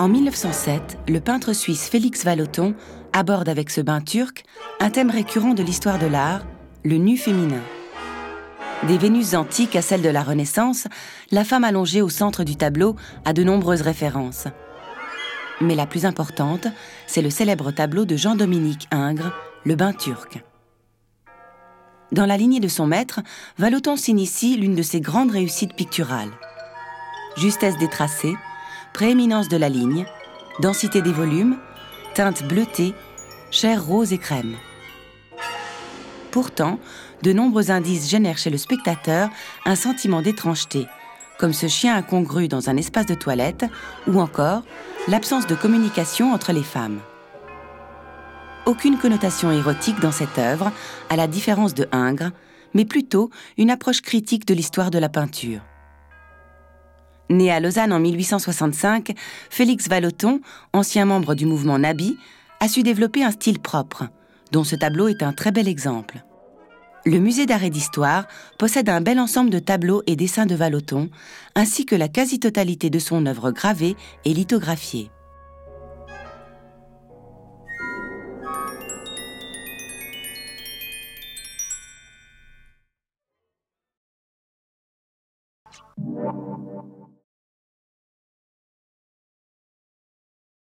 En 1907, le peintre suisse Félix Vallotton aborde avec ce bain turc un thème récurrent de l'histoire de l'art, le nu féminin. Des Vénus antiques à celles de la Renaissance, la femme allongée au centre du tableau a de nombreuses références. Mais la plus importante, c'est le célèbre tableau de Jean-Dominique Ingres, Le bain turc. Dans la lignée de son maître, Vallotton s'initie l'une de ses grandes réussites picturales. Justesse des tracés, prééminence de la ligne, densité des volumes, teinte bleutée, chair rose et crème. Pourtant, de nombreux indices génèrent chez le spectateur un sentiment d'étrangeté, comme ce chien incongru dans un espace de toilette, ou encore l'absence de communication entre les femmes. Aucune connotation érotique dans cette œuvre, à la différence de Ingres, mais plutôt une approche critique de l'histoire de la peinture. Né à Lausanne en 1865, Félix Vallotton, ancien membre du mouvement Nabi, a su développer un style propre, dont ce tableau est un très bel exemple. Le musée d'art et d'histoire possède un bel ensemble de tableaux et dessins de Vallotton, ainsi que la quasi-totalité de son œuvre gravée et lithographiée.